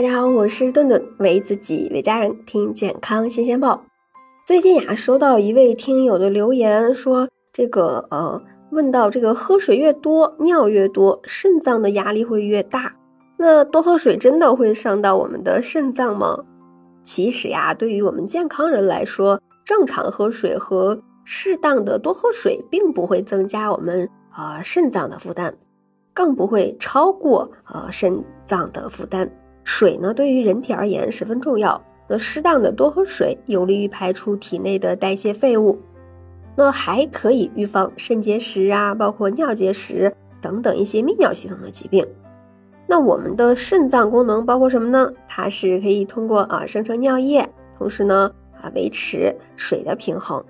大家好，我是顿顿，为自己为家人听健康新鲜报。最近呀，收到一位听友的留言，说这个呃，问到这个喝水越多，尿越多，肾脏的压力会越大。那多喝水真的会伤到我们的肾脏吗？其实呀，对于我们健康人来说，正常喝水和适当的多喝水，并不会增加我们呃肾脏的负担，更不会超过呃肾脏的负担。水呢，对于人体而言十分重要。那适当的多喝水，有利于排出体内的代谢废物，那还可以预防肾结石啊，包括尿结石等等一些泌尿系统的疾病。那我们的肾脏功能包括什么呢？它是可以通过啊生成尿液，同时呢啊维持水的平衡，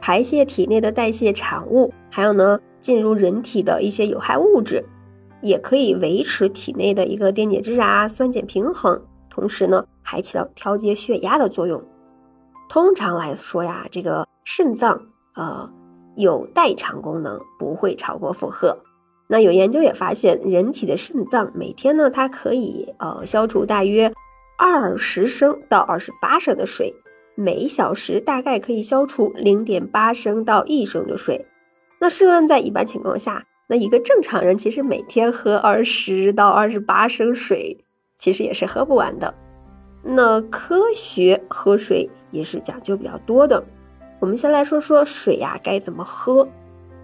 排泄体内的代谢产物，还有呢进入人体的一些有害物质。也可以维持体内的一个电解质啊、酸碱平衡，同时呢还起到调节血压的作用。通常来说呀，这个肾脏呃有代偿功能，不会超过负荷。那有研究也发现，人体的肾脏每天呢它可以呃消除大约二十升到二十八升的水，每小时大概可以消除零点八升到一升的水。那试问在一般情况下，那一个正常人其实每天喝二十到二十八升水，其实也是喝不完的。那科学喝水也是讲究比较多的。我们先来说说水呀该怎么喝。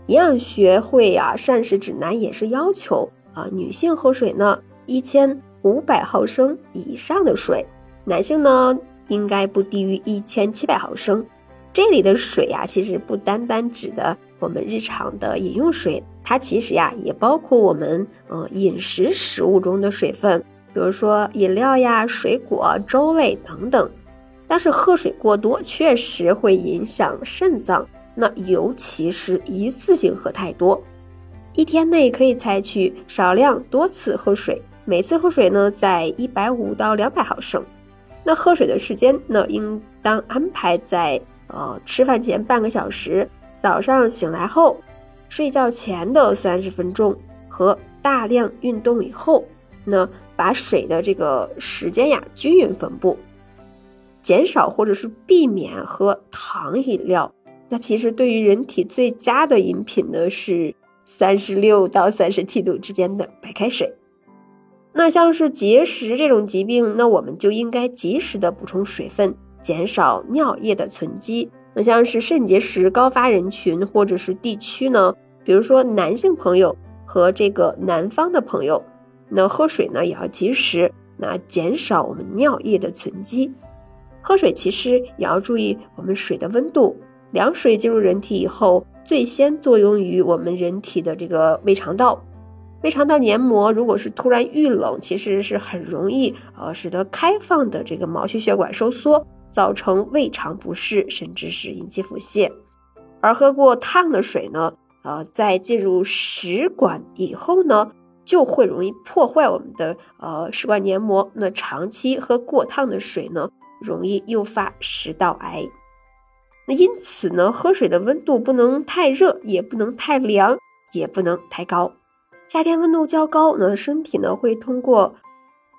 营养学会呀膳食指南也是要求啊女性喝水呢一千五百毫升以上的水，男性呢应该不低于一千七百毫升。这里的水呀其实不单单指的我们日常的饮用水。它其实呀，也包括我们呃饮食食物中的水分，比如说饮料呀、水果、粥类等等。但是喝水过多确实会影响肾脏，那尤其是一次性喝太多，一天内可以采取少量多次喝水，每次喝水呢在一百五到两百毫升。那喝水的时间呢，应当安排在呃吃饭前半个小时，早上醒来后。睡觉前的三十分钟和大量运动以后，那把水的这个时间呀均匀分布，减少或者是避免喝糖饮料。那其实对于人体最佳的饮品呢是三十六到三十七度之间的白开水。那像是结石这种疾病，那我们就应该及时的补充水分，减少尿液的存积。那像是肾结石高发人群或者是地区呢，比如说男性朋友和这个南方的朋友，那喝水呢也要及时，那减少我们尿液的存积。喝水其实也要注意我们水的温度，凉水进入人体以后，最先作用于我们人体的这个胃肠道，胃肠道黏膜如果是突然遇冷，其实是很容易呃使得开放的这个毛细血管收缩。造成胃肠不适，甚至是引起腹泻。而喝过烫的水呢，呃，在进入食管以后呢，就会容易破坏我们的呃食管黏膜。那长期喝过烫的水呢，容易诱发食道癌。那因此呢，喝水的温度不能太热，也不能太凉，也不能太高。夏天温度较高，那身体呢会通过。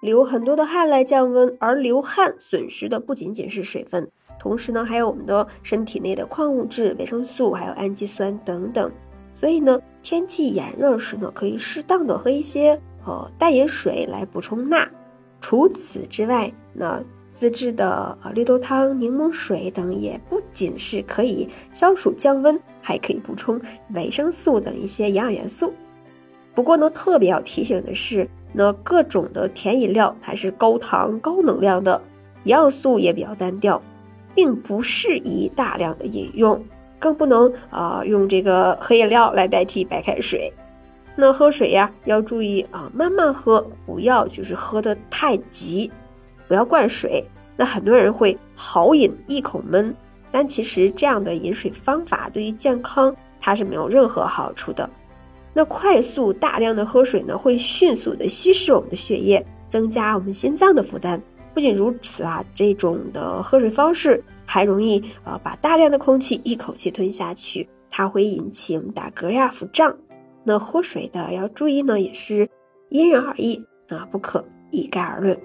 流很多的汗来降温，而流汗损失的不仅仅是水分，同时呢，还有我们的身体内的矿物质、维生素，还有氨基酸等等。所以呢，天气炎热时呢，可以适当的喝一些呃淡盐水来补充钠。除此之外，那自制的呃绿豆汤、柠檬水等也不仅是可以消暑降温，还可以补充维生素等一些营养元素。不过呢，特别要提醒的是。那各种的甜饮料它是高糖高能量的，营养素也比较单调，并不适宜大量的饮用，更不能啊用这个喝饮料来代替白开水。那喝水呀要注意啊慢慢喝，不要就是喝的太急，不要灌水。那很多人会豪饮一口闷，但其实这样的饮水方法对于健康它是没有任何好处的。那快速大量的喝水呢，会迅速的稀释我们的血液，增加我们心脏的负担。不仅如此啊，这种的喝水方式还容易呃把大量的空气一口气吞下去，它会引起我们打嗝呀、腹胀。那喝水的要注意呢，也是因人而异啊，不可一概而论。